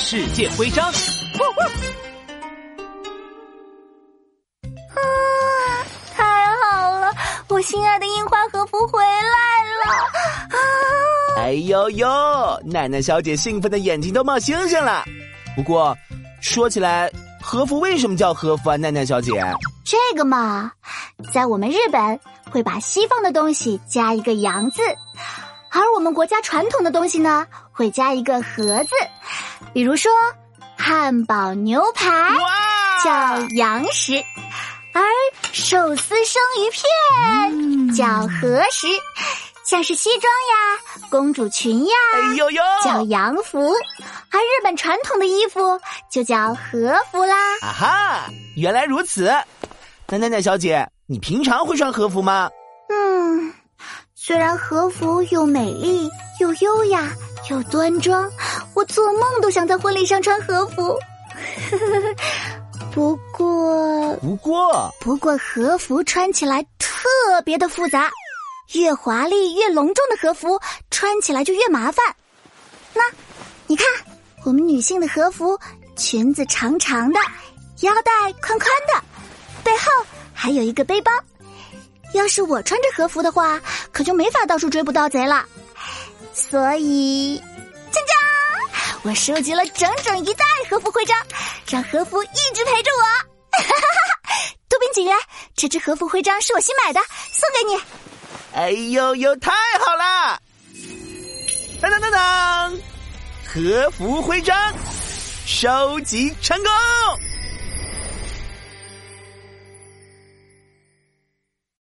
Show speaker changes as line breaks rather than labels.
世界徽章。
啊，太好了！我心爱的樱花和服回来了！啊！
哎呦呦，奈奈小姐兴奋的眼睛都冒星星了。不过，说起来，和服为什么叫和服啊？奈奈小姐，
这个嘛，在我们日本会把西方的东西加一个“洋”字，而我们国家传统的东西呢，会加一个“盒”字。比如说，汉堡牛排叫洋食，而寿司生鱼片叫和食，像是西装呀、公主裙呀，
哎呦呦，
叫洋服，而日本传统的衣服就叫和服啦。
啊哈，原来如此。那奈奈小姐，你平常会穿和服吗？
嗯，虽然和服又美丽又优雅。又端庄，我做梦都想在婚礼上穿和服。不过，
不过，
不过和服穿起来特别的复杂，越华丽越隆重的和服穿起来就越麻烦。那，你看，我们女性的和服，裙子长长的，腰带宽宽的，背后还有一个背包。要是我穿着和服的话，可就没法到处追捕盗贼了。所以，锵锵！我收集了整整一袋和服徽章，让和服一直陪着我。杜宾警员，这只和服徽章是我新买的，送给你。
哎呦呦，太好了！当当当当，和服徽章收集成功。